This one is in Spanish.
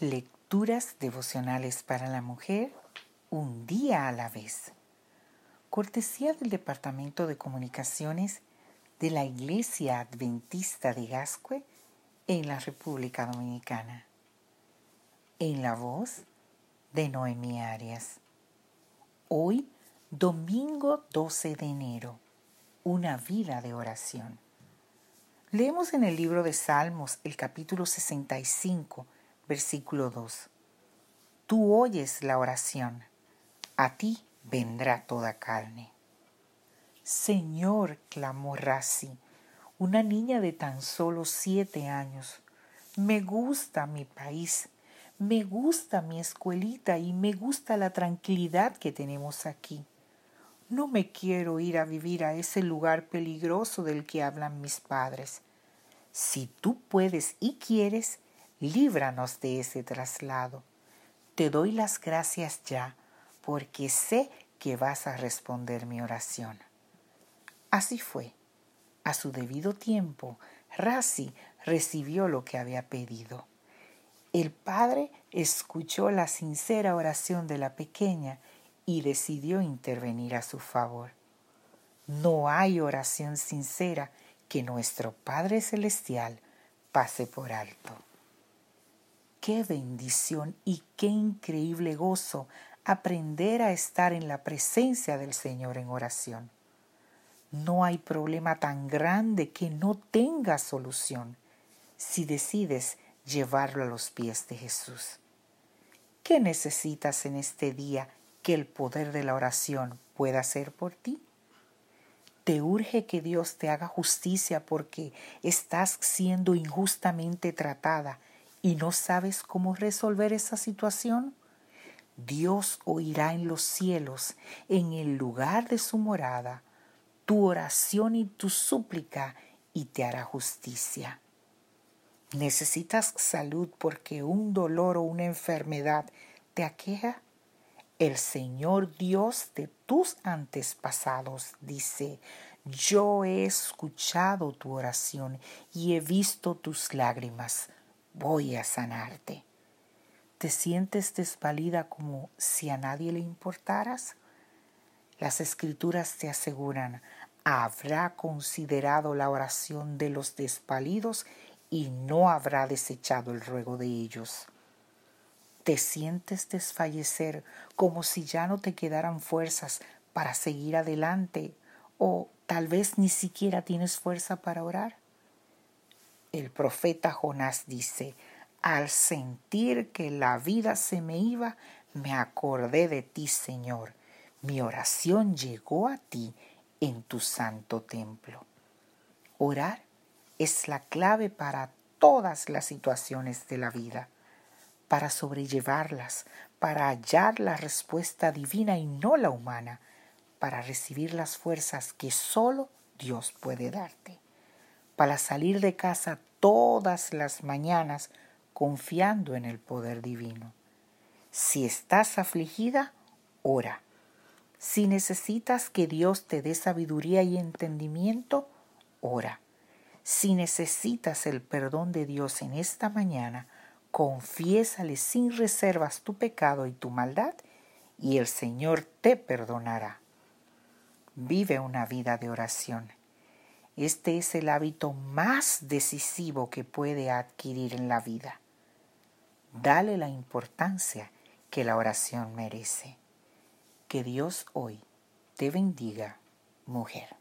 Lecturas devocionales para la mujer, un día a la vez. Cortesía del Departamento de Comunicaciones de la Iglesia Adventista de Gascue en la República Dominicana. En la voz de Noemí Arias. Hoy, domingo 12 de enero, una vida de oración. Leemos en el libro de Salmos el capítulo 65, versículo 2. Tú oyes la oración, a ti vendrá toda carne. Señor, clamó Razi, una niña de tan solo siete años, me gusta mi país, me gusta mi escuelita y me gusta la tranquilidad que tenemos aquí. No me quiero ir a vivir a ese lugar peligroso del que hablan mis padres. Si tú puedes y quieres, líbranos de ese traslado. Te doy las gracias ya, porque sé que vas a responder mi oración. Así fue. A su debido tiempo, Razi recibió lo que había pedido. El padre escuchó la sincera oración de la pequeña y decidió intervenir a su favor. No hay oración sincera que nuestro Padre Celestial pase por alto. Qué bendición y qué increíble gozo aprender a estar en la presencia del Señor en oración. No hay problema tan grande que no tenga solución si decides llevarlo a los pies de Jesús. ¿Qué necesitas en este día que el poder de la oración pueda hacer por ti? ¿Te urge que Dios te haga justicia porque estás siendo injustamente tratada y no sabes cómo resolver esa situación? Dios oirá en los cielos, en el lugar de su morada, tu oración y tu súplica y te hará justicia. ¿Necesitas salud porque un dolor o una enfermedad te aqueja? El Señor Dios de tus antepasados dice, yo he escuchado tu oración y he visto tus lágrimas, voy a sanarte. ¿Te sientes desvalida como si a nadie le importaras? Las escrituras te aseguran, habrá considerado la oración de los desvalidos y no habrá desechado el ruego de ellos. ¿Te sientes desfallecer como si ya no te quedaran fuerzas para seguir adelante o tal vez ni siquiera tienes fuerza para orar? El profeta Jonás dice, al sentir que la vida se me iba, me acordé de ti, Señor. Mi oración llegó a ti en tu santo templo. Orar es la clave para todas las situaciones de la vida, para sobrellevarlas, para hallar la respuesta divina y no la humana, para recibir las fuerzas que solo Dios puede darte, para salir de casa todas las mañanas confiando en el poder divino. Si estás afligida, ora. Si necesitas que Dios te dé sabiduría y entendimiento, ora. Si necesitas el perdón de Dios en esta mañana, confiésale sin reservas tu pecado y tu maldad, y el Señor te perdonará. Vive una vida de oración. Este es el hábito más decisivo que puede adquirir en la vida. Dale la importancia que la oración merece. Que Dios hoy te bendiga, mujer.